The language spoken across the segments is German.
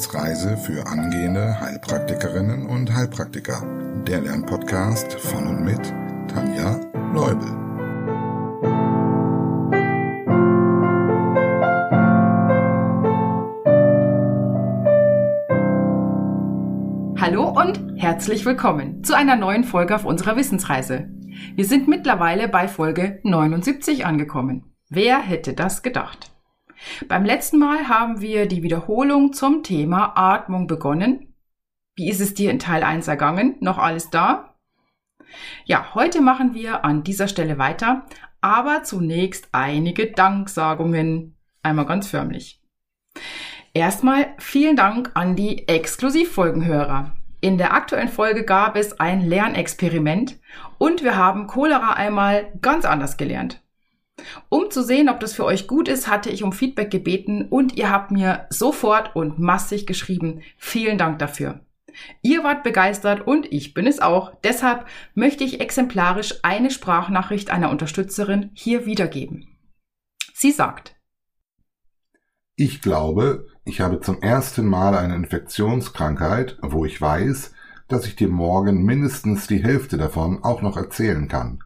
Wissensreise für angehende Heilpraktikerinnen und Heilpraktiker. Der Lernpodcast von und mit Tanja Leubel. Hallo und herzlich willkommen zu einer neuen Folge auf unserer Wissensreise. Wir sind mittlerweile bei Folge 79 angekommen. Wer hätte das gedacht? Beim letzten Mal haben wir die Wiederholung zum Thema Atmung begonnen. Wie ist es dir in Teil 1 ergangen? Noch alles da? Ja, heute machen wir an dieser Stelle weiter, aber zunächst einige Danksagungen. Einmal ganz förmlich. Erstmal vielen Dank an die Exklusivfolgenhörer. In der aktuellen Folge gab es ein Lernexperiment und wir haben Cholera einmal ganz anders gelernt. Um zu sehen, ob das für euch gut ist, hatte ich um Feedback gebeten und ihr habt mir sofort und massig geschrieben. Vielen Dank dafür. Ihr wart begeistert und ich bin es auch. Deshalb möchte ich exemplarisch eine Sprachnachricht einer Unterstützerin hier wiedergeben. Sie sagt, ich glaube, ich habe zum ersten Mal eine Infektionskrankheit, wo ich weiß, dass ich dir morgen mindestens die Hälfte davon auch noch erzählen kann.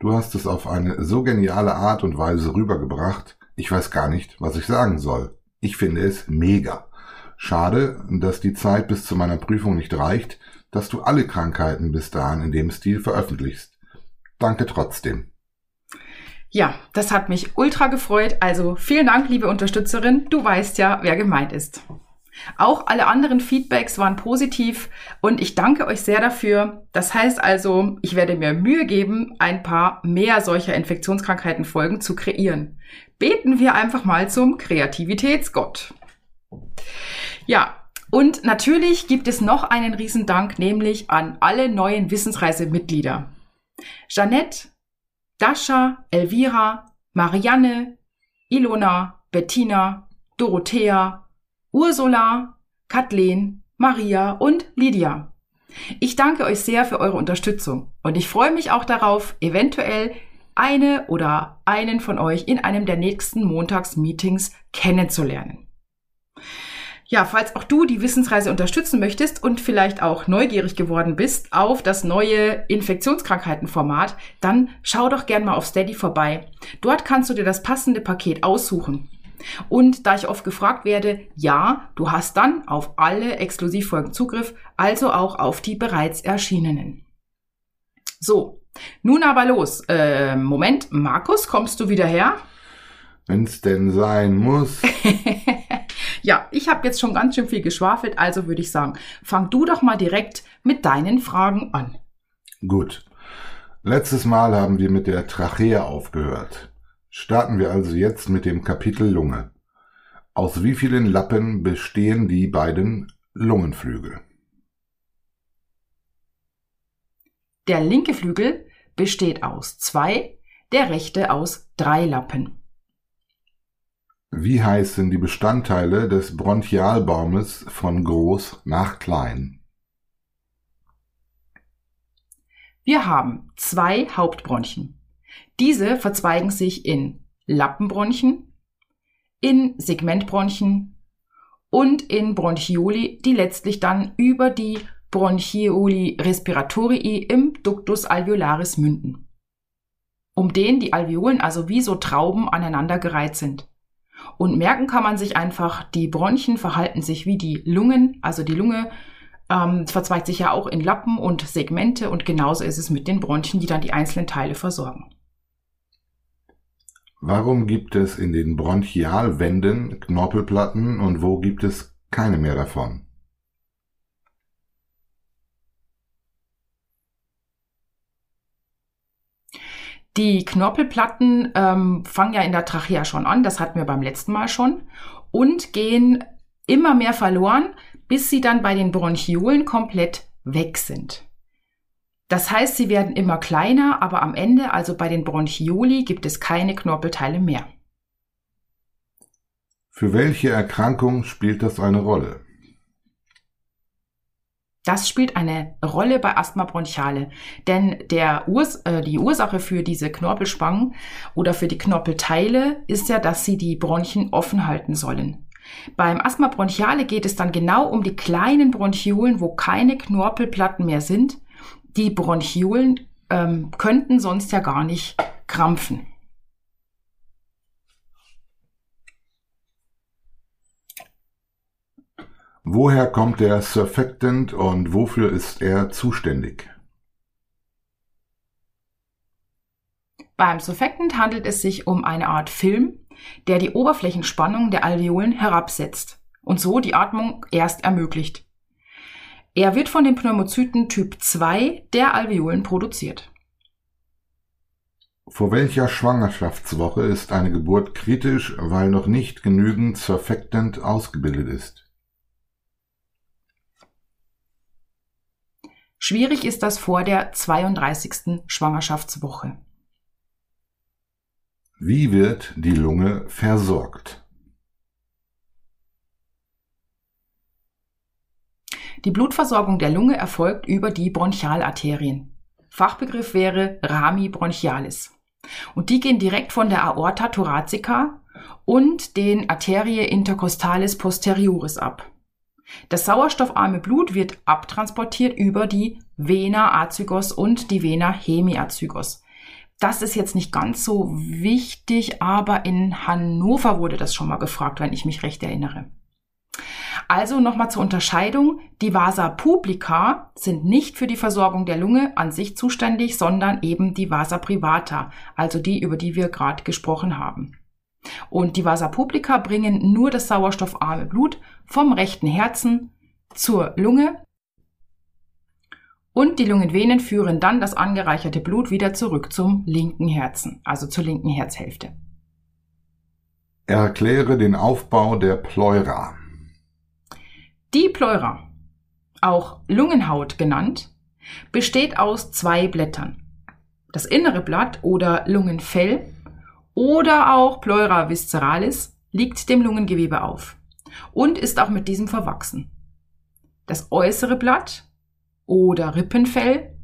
Du hast es auf eine so geniale Art und Weise rübergebracht. Ich weiß gar nicht, was ich sagen soll. Ich finde es mega. Schade, dass die Zeit bis zu meiner Prüfung nicht reicht, dass du alle Krankheiten bis dahin in dem Stil veröffentlichst. Danke trotzdem. Ja, das hat mich ultra gefreut. Also vielen Dank, liebe Unterstützerin. Du weißt ja, wer gemeint ist. Auch alle anderen Feedbacks waren positiv und ich danke euch sehr dafür. Das heißt also, ich werde mir Mühe geben, ein paar mehr solcher Infektionskrankheiten-Folgen zu kreieren. Beten wir einfach mal zum Kreativitätsgott. Ja, und natürlich gibt es noch einen Riesendank, nämlich an alle neuen Wissensreise-Mitglieder. Jeanette, Dasha, Elvira, Marianne, Ilona, Bettina, Dorothea, Ursula, Kathleen, Maria und Lydia. Ich danke euch sehr für eure Unterstützung und ich freue mich auch darauf, eventuell eine oder einen von euch in einem der nächsten Montagsmeetings kennenzulernen. Ja, falls auch du die Wissensreise unterstützen möchtest und vielleicht auch neugierig geworden bist auf das neue Infektionskrankheitenformat, dann schau doch gern mal auf Steady vorbei. Dort kannst du dir das passende Paket aussuchen. Und da ich oft gefragt werde, ja, du hast dann auf alle Exklusivfolgen Zugriff, also auch auf die bereits erschienenen. So, nun aber los. Äh, Moment, Markus, kommst du wieder her? Wenn's denn sein muss. ja, ich habe jetzt schon ganz schön viel geschwafelt, also würde ich sagen, fang du doch mal direkt mit deinen Fragen an. Gut. Letztes Mal haben wir mit der Trachea aufgehört. Starten wir also jetzt mit dem Kapitel Lunge. Aus wie vielen Lappen bestehen die beiden Lungenflügel? Der linke Flügel besteht aus zwei, der rechte aus drei Lappen. Wie heißen die Bestandteile des Bronchialbaumes von groß nach klein? Wir haben zwei Hauptbronchien. Diese verzweigen sich in Lappenbronchien, in Segmentbronchien und in Bronchioli, die letztlich dann über die Bronchioli respiratorii im Ductus alveolaris münden. Um den die Alveolen also wie so Trauben aneinandergereiht sind. Und merken kann man sich einfach, die Bronchien verhalten sich wie die Lungen, also die Lunge ähm, verzweigt sich ja auch in Lappen und Segmente und genauso ist es mit den Bronchien, die dann die einzelnen Teile versorgen. Warum gibt es in den Bronchialwänden Knorpelplatten und wo gibt es keine mehr davon? Die Knorpelplatten ähm, fangen ja in der Trachea schon an, das hatten wir beim letzten Mal schon, und gehen immer mehr verloren, bis sie dann bei den Bronchiolen komplett weg sind. Das heißt, sie werden immer kleiner, aber am Ende, also bei den Bronchioli, gibt es keine Knorpelteile mehr. Für welche Erkrankung spielt das eine Rolle? Das spielt eine Rolle bei Asthma bronchiale, denn Urs äh, die Ursache für diese Knorpelspangen oder für die Knorpelteile ist ja, dass sie die Bronchien offen halten sollen. Beim Asthma bronchiale geht es dann genau um die kleinen Bronchiolen, wo keine Knorpelplatten mehr sind. Die Bronchiolen ähm, könnten sonst ja gar nicht krampfen. Woher kommt der Surfactant und wofür ist er zuständig? Beim Surfactant handelt es sich um eine Art Film, der die Oberflächenspannung der Alveolen herabsetzt und so die Atmung erst ermöglicht. Er wird von den Pneumozyten Typ 2 der Alveolen produziert. Vor welcher Schwangerschaftswoche ist eine Geburt kritisch, weil noch nicht genügend Surfactant ausgebildet ist? Schwierig ist das vor der 32. Schwangerschaftswoche. Wie wird die Lunge versorgt? Die Blutversorgung der Lunge erfolgt über die Bronchialarterien. Fachbegriff wäre Rami bronchialis. Und die gehen direkt von der Aorta thoracica und den Arterie intercostalis posterioris ab. Das sauerstoffarme Blut wird abtransportiert über die Vena azygos und die Vena hemiazygos. Das ist jetzt nicht ganz so wichtig, aber in Hannover wurde das schon mal gefragt, wenn ich mich recht erinnere. Also nochmal zur Unterscheidung. Die Vasa publica sind nicht für die Versorgung der Lunge an sich zuständig, sondern eben die Vasa privata, also die, über die wir gerade gesprochen haben. Und die Vasa publica bringen nur das sauerstoffarme Blut vom rechten Herzen zur Lunge und die Lungenvenen führen dann das angereicherte Blut wieder zurück zum linken Herzen, also zur linken Herzhälfte. Erkläre den Aufbau der Pleura. Die Pleura, auch Lungenhaut genannt, besteht aus zwei Blättern. Das innere Blatt oder Lungenfell oder auch Pleura visceralis liegt dem Lungengewebe auf und ist auch mit diesem verwachsen. Das äußere Blatt oder Rippenfell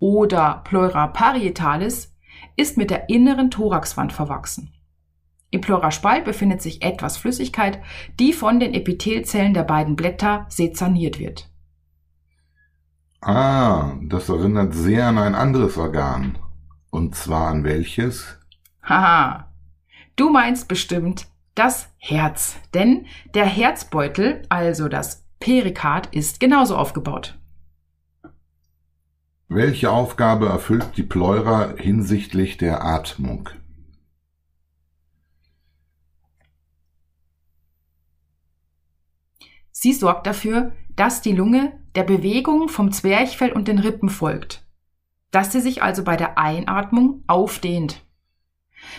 oder Pleura parietalis ist mit der inneren Thoraxwand verwachsen. Im Pleuraspalt befindet sich etwas Flüssigkeit, die von den Epithelzellen der beiden Blätter sezerniert wird. Ah, das erinnert sehr an ein anderes Organ. Und zwar an welches? Haha, du meinst bestimmt das Herz, denn der Herzbeutel, also das Perikard, ist genauso aufgebaut. Welche Aufgabe erfüllt die Pleura hinsichtlich der Atmung? Sie sorgt dafür, dass die Lunge der Bewegung vom Zwerchfell und den Rippen folgt, dass sie sich also bei der Einatmung aufdehnt.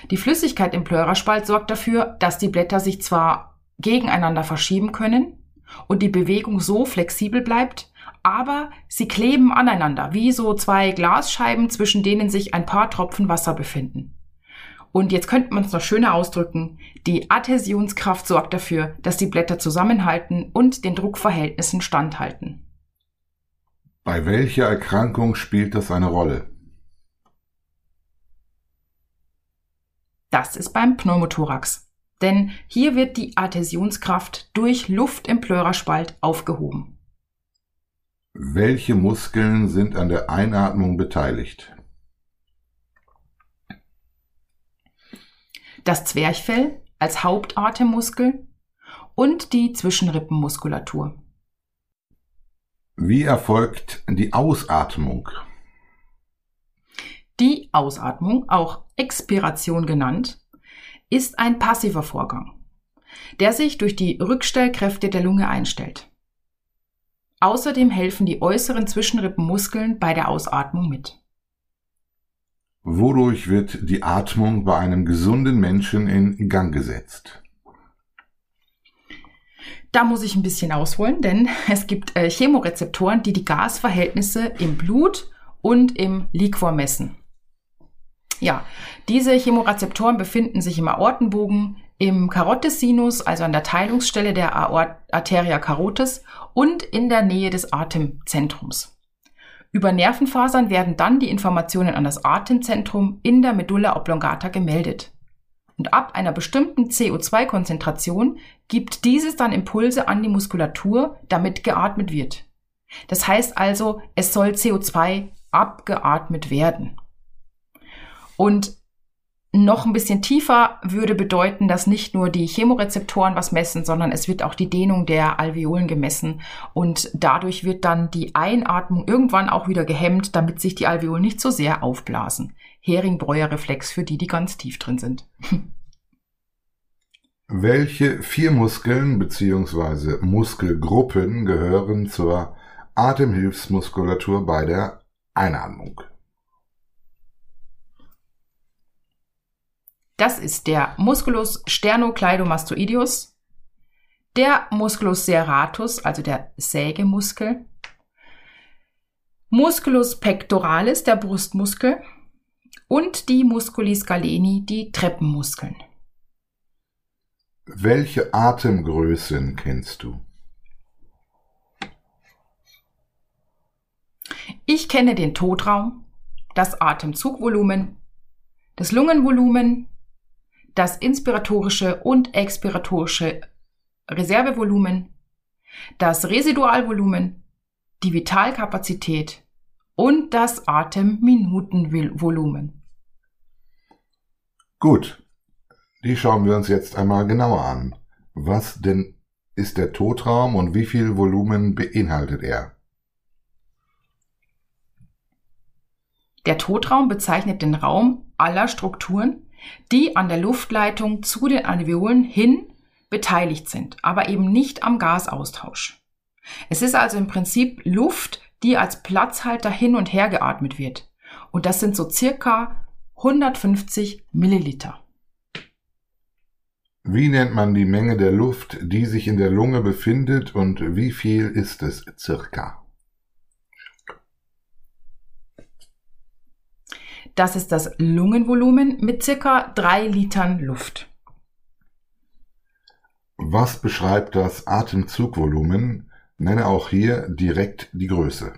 Die Flüssigkeit im Pleuraspalt sorgt dafür, dass die Blätter sich zwar gegeneinander verschieben können und die Bewegung so flexibel bleibt, aber sie kleben aneinander, wie so zwei Glasscheiben, zwischen denen sich ein paar Tropfen Wasser befinden. Und jetzt könnte man es noch schöner ausdrücken. Die Adhäsionskraft sorgt dafür, dass die Blätter zusammenhalten und den Druckverhältnissen standhalten. Bei welcher Erkrankung spielt das eine Rolle? Das ist beim Pneumothorax. Denn hier wird die Adhäsionskraft durch Luft im Pleuraspalt aufgehoben. Welche Muskeln sind an der Einatmung beteiligt? Das Zwerchfell als Hauptatemmuskel und die Zwischenrippenmuskulatur. Wie erfolgt die Ausatmung? Die Ausatmung, auch Expiration genannt, ist ein passiver Vorgang, der sich durch die Rückstellkräfte der Lunge einstellt. Außerdem helfen die äußeren Zwischenrippenmuskeln bei der Ausatmung mit. Wodurch wird die Atmung bei einem gesunden Menschen in Gang gesetzt? Da muss ich ein bisschen ausholen, denn es gibt äh, Chemorezeptoren, die die Gasverhältnisse im Blut und im Liquor messen. Ja, diese Chemorezeptoren befinden sich im Aortenbogen, im Carottis-Sinus, also an der Teilungsstelle der Arteria carotis und in der Nähe des Atemzentrums. Über Nervenfasern werden dann die Informationen an das Atemzentrum in der Medulla oblongata gemeldet. Und ab einer bestimmten CO2-Konzentration gibt dieses dann Impulse an die Muskulatur, damit geatmet wird. Das heißt also, es soll CO2 abgeatmet werden. Und noch ein bisschen tiefer würde bedeuten, dass nicht nur die Chemorezeptoren was messen, sondern es wird auch die Dehnung der Alveolen gemessen und dadurch wird dann die Einatmung irgendwann auch wieder gehemmt, damit sich die Alveolen nicht so sehr aufblasen. Hering-Breuer-Reflex für die, die ganz tief drin sind. Welche vier Muskeln bzw. Muskelgruppen gehören zur Atemhilfsmuskulatur bei der Einatmung? Das ist der Musculus sternocleidomastoideus, der Musculus serratus, also der Sägemuskel, Musculus pectoralis, der Brustmuskel und die Musculi scaleni, die Treppenmuskeln. Welche Atemgrößen kennst du? Ich kenne den Totraum, das Atemzugvolumen, das Lungenvolumen, das inspiratorische und expiratorische Reservevolumen, das Residualvolumen, die Vitalkapazität und das Atemminutenvolumen. Gut, die schauen wir uns jetzt einmal genauer an. Was denn ist der Totraum und wie viel Volumen beinhaltet er? Der Totraum bezeichnet den Raum aller Strukturen, die an der Luftleitung zu den Alveolen hin beteiligt sind, aber eben nicht am Gasaustausch. Es ist also im Prinzip Luft, die als Platzhalter hin und her geatmet wird. Und das sind so circa 150 Milliliter. Wie nennt man die Menge der Luft, die sich in der Lunge befindet und wie viel ist es circa? Das ist das Lungenvolumen mit circa drei Litern Luft. Was beschreibt das Atemzugvolumen? Nenne auch hier direkt die Größe.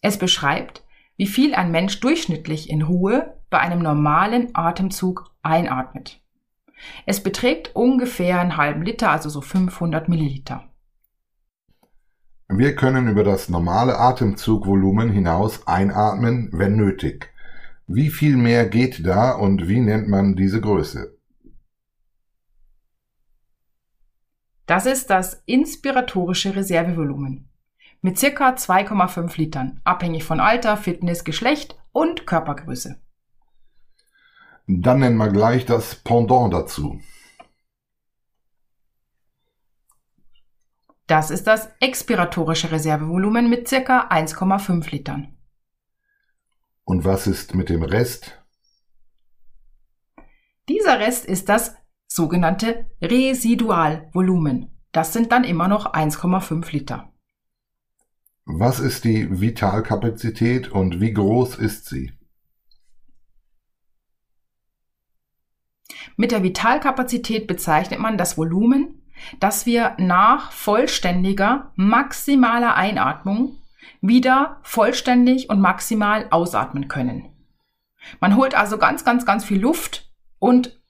Es beschreibt, wie viel ein Mensch durchschnittlich in Ruhe bei einem normalen Atemzug einatmet. Es beträgt ungefähr einen halben Liter, also so 500 Milliliter. Wir können über das normale Atemzugvolumen hinaus einatmen, wenn nötig. Wie viel mehr geht da und wie nennt man diese Größe? Das ist das inspiratorische Reservevolumen mit circa 2,5 Litern, abhängig von Alter, Fitness, Geschlecht und Körpergröße. Dann nennen wir gleich das Pendant dazu. Das ist das expiratorische Reservevolumen mit ca. 1,5 Litern. Und was ist mit dem Rest? Dieser Rest ist das sogenannte Residualvolumen. Das sind dann immer noch 1,5 Liter. Was ist die Vitalkapazität und wie groß ist sie? Mit der Vitalkapazität bezeichnet man das Volumen, dass wir nach vollständiger, maximaler Einatmung wieder vollständig und maximal ausatmen können. Man holt also ganz, ganz, ganz viel Luft und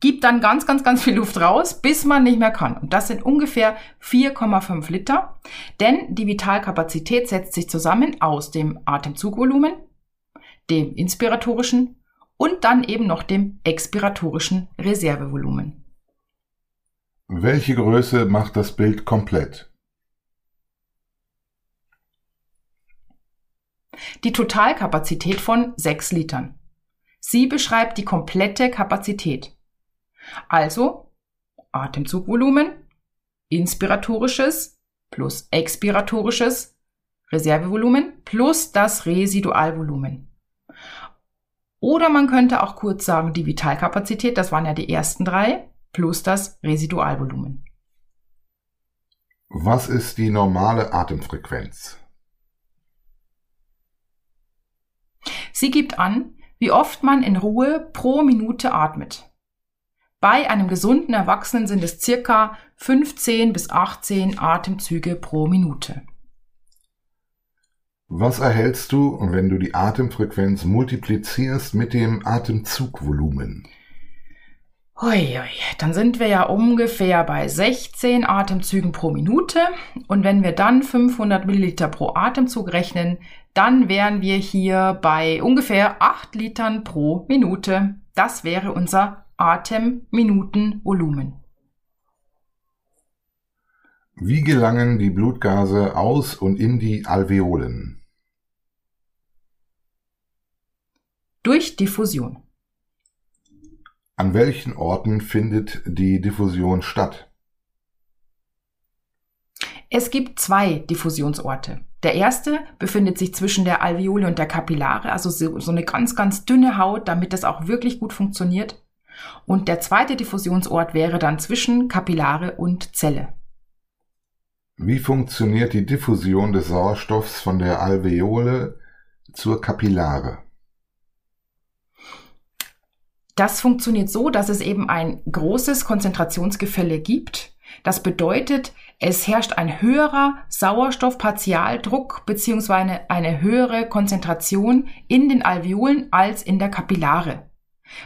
gibt dann ganz, ganz, ganz viel Luft raus, bis man nicht mehr kann. Und das sind ungefähr 4,5 Liter, denn die Vitalkapazität setzt sich zusammen aus dem Atemzugvolumen, dem inspiratorischen und dann eben noch dem expiratorischen Reservevolumen. Welche Größe macht das Bild komplett? Die Totalkapazität von 6 Litern. Sie beschreibt die komplette Kapazität. Also Atemzugvolumen, inspiratorisches plus expiratorisches Reservevolumen plus das Residualvolumen. Oder man könnte auch kurz sagen, die Vitalkapazität, das waren ja die ersten drei, plus das Residualvolumen. Was ist die normale Atemfrequenz? Sie gibt an, wie oft man in Ruhe pro Minute atmet. Bei einem gesunden Erwachsenen sind es circa 15 bis 18 Atemzüge pro Minute. Was erhältst du, wenn du die Atemfrequenz multiplizierst mit dem Atemzugvolumen? Hui, dann sind wir ja ungefähr bei 16 Atemzügen pro Minute. Und wenn wir dann 500 Milliliter pro Atemzug rechnen, dann wären wir hier bei ungefähr 8 Litern pro Minute. Das wäre unser Atemminutenvolumen. Wie gelangen die Blutgase aus und in die Alveolen? Durch Diffusion. An welchen Orten findet die Diffusion statt? Es gibt zwei Diffusionsorte. Der erste befindet sich zwischen der Alveole und der Kapillare, also so eine ganz, ganz dünne Haut, damit das auch wirklich gut funktioniert. Und der zweite Diffusionsort wäre dann zwischen Kapillare und Zelle. Wie funktioniert die Diffusion des Sauerstoffs von der Alveole zur Kapillare? Das funktioniert so, dass es eben ein großes Konzentrationsgefälle gibt. Das bedeutet, es herrscht ein höherer Sauerstoffpartialdruck beziehungsweise eine höhere Konzentration in den Alveolen als in der Kapillare.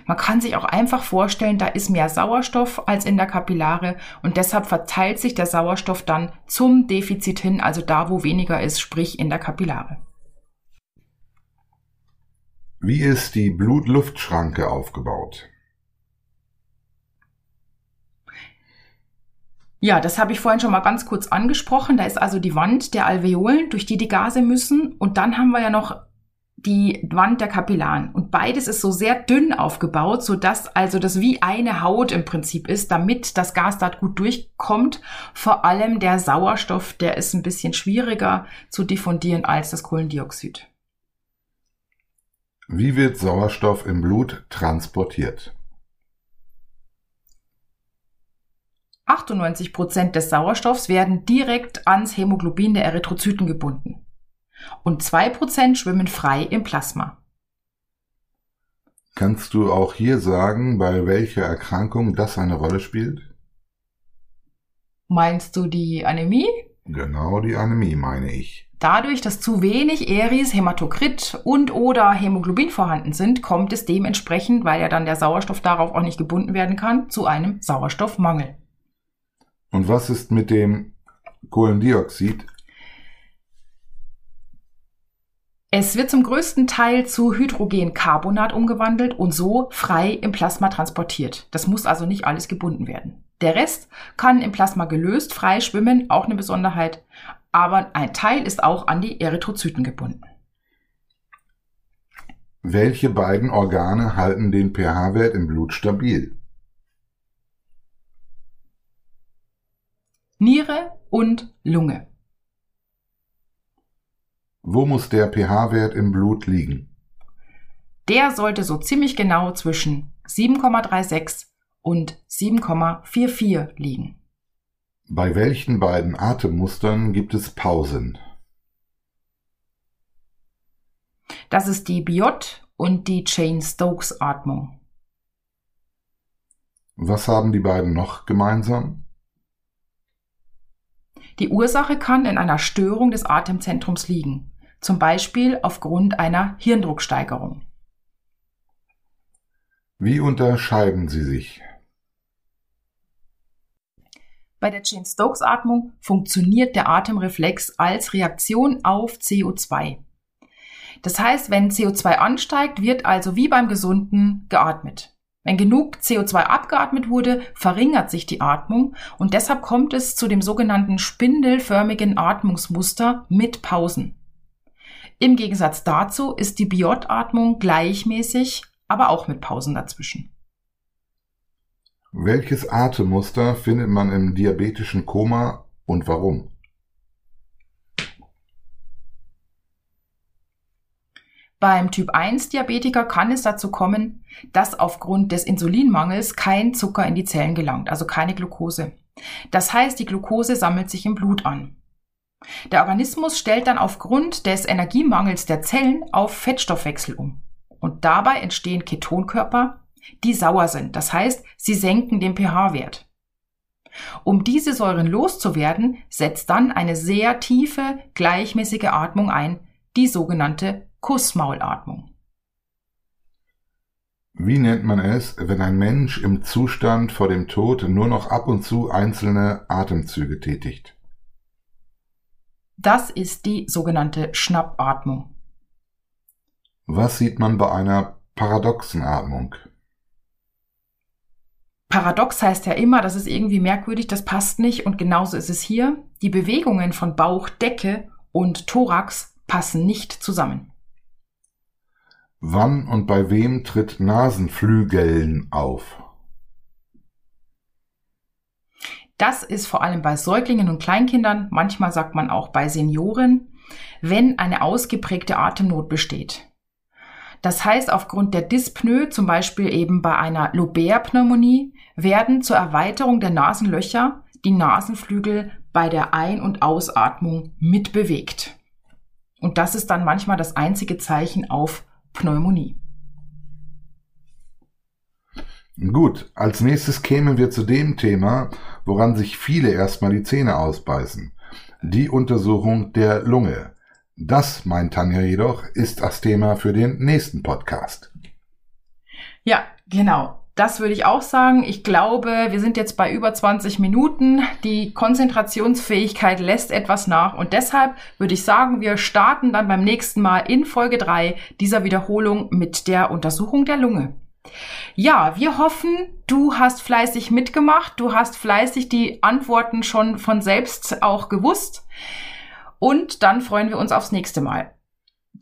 Man kann sich auch einfach vorstellen, da ist mehr Sauerstoff als in der Kapillare und deshalb verteilt sich der Sauerstoff dann zum Defizit hin, also da, wo weniger ist, sprich in der Kapillare. Wie ist die Blutluftschranke aufgebaut? Ja, das habe ich vorhin schon mal ganz kurz angesprochen. Da ist also die Wand der Alveolen, durch die die Gase müssen. Und dann haben wir ja noch die Wand der Kapillaren. Und beides ist so sehr dünn aufgebaut, so dass also das wie eine Haut im Prinzip ist, damit das Gas dort gut durchkommt. Vor allem der Sauerstoff, der ist ein bisschen schwieriger zu diffundieren als das Kohlendioxid. Wie wird Sauerstoff im Blut transportiert? 98 Prozent des Sauerstoffs werden direkt ans Hämoglobin der Erythrozyten gebunden und zwei Prozent schwimmen frei im Plasma. Kannst du auch hier sagen, bei welcher Erkrankung das eine Rolle spielt? Meinst du die Anämie? Genau die Anämie meine ich. Dadurch, dass zu wenig Eris, Hämatokrit und oder Hämoglobin vorhanden sind, kommt es dementsprechend, weil ja dann der Sauerstoff darauf auch nicht gebunden werden kann, zu einem Sauerstoffmangel. Und was ist mit dem Kohlendioxid? Es wird zum größten Teil zu Hydrogencarbonat umgewandelt und so frei im Plasma transportiert. Das muss also nicht alles gebunden werden. Der Rest kann im Plasma gelöst frei schwimmen, auch eine Besonderheit, aber ein Teil ist auch an die Erythrozyten gebunden. Welche beiden Organe halten den pH-Wert im Blut stabil? Niere und Lunge. Wo muss der pH-Wert im Blut liegen? Der sollte so ziemlich genau zwischen 7,36 und 7,44 liegen. Bei welchen beiden Atemmustern gibt es Pausen? Das ist die Biot und die Chain-Stokes-Atmung. Was haben die beiden noch gemeinsam? Die Ursache kann in einer Störung des Atemzentrums liegen zum Beispiel aufgrund einer Hirndrucksteigerung. Wie unterscheiden sie sich? Bei der Chain-Stokes-Atmung funktioniert der Atemreflex als Reaktion auf CO2. Das heißt, wenn CO2 ansteigt, wird also wie beim Gesunden geatmet. Wenn genug CO2 abgeatmet wurde, verringert sich die Atmung und deshalb kommt es zu dem sogenannten spindelförmigen Atmungsmuster mit Pausen. Im Gegensatz dazu ist die Biot-Atmung gleichmäßig, aber auch mit Pausen dazwischen. Welches Atemmuster findet man im diabetischen Koma und warum? Beim Typ 1 Diabetiker kann es dazu kommen, dass aufgrund des Insulinmangels kein Zucker in die Zellen gelangt, also keine Glucose. Das heißt, die Glucose sammelt sich im Blut an. Der Organismus stellt dann aufgrund des Energiemangels der Zellen auf Fettstoffwechsel um. Und dabei entstehen Ketonkörper, die sauer sind. Das heißt, sie senken den pH-Wert. Um diese Säuren loszuwerden, setzt dann eine sehr tiefe, gleichmäßige Atmung ein, die sogenannte Kussmaulatmung. Wie nennt man es, wenn ein Mensch im Zustand vor dem Tod nur noch ab und zu einzelne Atemzüge tätigt? Das ist die sogenannte Schnappatmung. Was sieht man bei einer paradoxen Atmung? Paradox heißt ja immer, das ist irgendwie merkwürdig, das passt nicht und genauso ist es hier. Die Bewegungen von Bauch, Decke und Thorax passen nicht zusammen. Wann und bei wem tritt Nasenflügeln auf? Das ist vor allem bei Säuglingen und Kleinkindern, manchmal sagt man auch bei Senioren, wenn eine ausgeprägte Atemnot besteht. Das heißt, aufgrund der Dyspnoe, zum Beispiel eben bei einer Lobär-Pneumonie, werden zur Erweiterung der Nasenlöcher die Nasenflügel bei der Ein- und Ausatmung mitbewegt. Und das ist dann manchmal das einzige Zeichen auf Pneumonie. Gut, als nächstes kämen wir zu dem Thema, woran sich viele erstmal die Zähne ausbeißen. Die Untersuchung der Lunge. Das, meint Tanja jedoch, ist das Thema für den nächsten Podcast. Ja, genau. Das würde ich auch sagen. Ich glaube, wir sind jetzt bei über 20 Minuten. Die Konzentrationsfähigkeit lässt etwas nach und deshalb würde ich sagen, wir starten dann beim nächsten Mal in Folge 3 dieser Wiederholung mit der Untersuchung der Lunge. Ja, wir hoffen, du hast fleißig mitgemacht, du hast fleißig die Antworten schon von selbst auch gewusst und dann freuen wir uns aufs nächste Mal.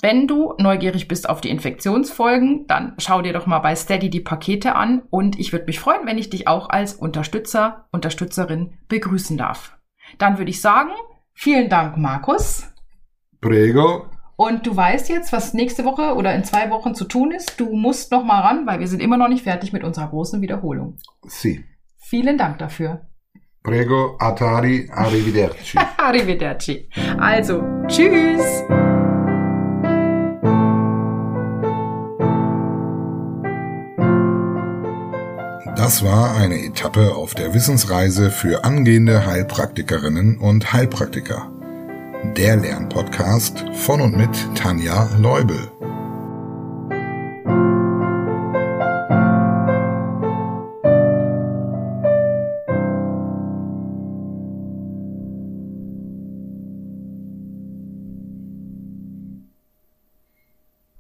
Wenn du neugierig bist auf die Infektionsfolgen, dann schau dir doch mal bei Steady die Pakete an und ich würde mich freuen, wenn ich dich auch als Unterstützer, Unterstützerin begrüßen darf. Dann würde ich sagen, vielen Dank, Markus. Prego. Und du weißt jetzt, was nächste Woche oder in zwei Wochen zu tun ist. Du musst noch mal ran, weil wir sind immer noch nicht fertig mit unserer großen Wiederholung. Si. Vielen Dank dafür. Prego, Atari, arrivederci. Arrivederci. Also, tschüss. Das war eine Etappe auf der Wissensreise für angehende Heilpraktikerinnen und Heilpraktiker. Der Lernpodcast von und mit Tanja Leubel.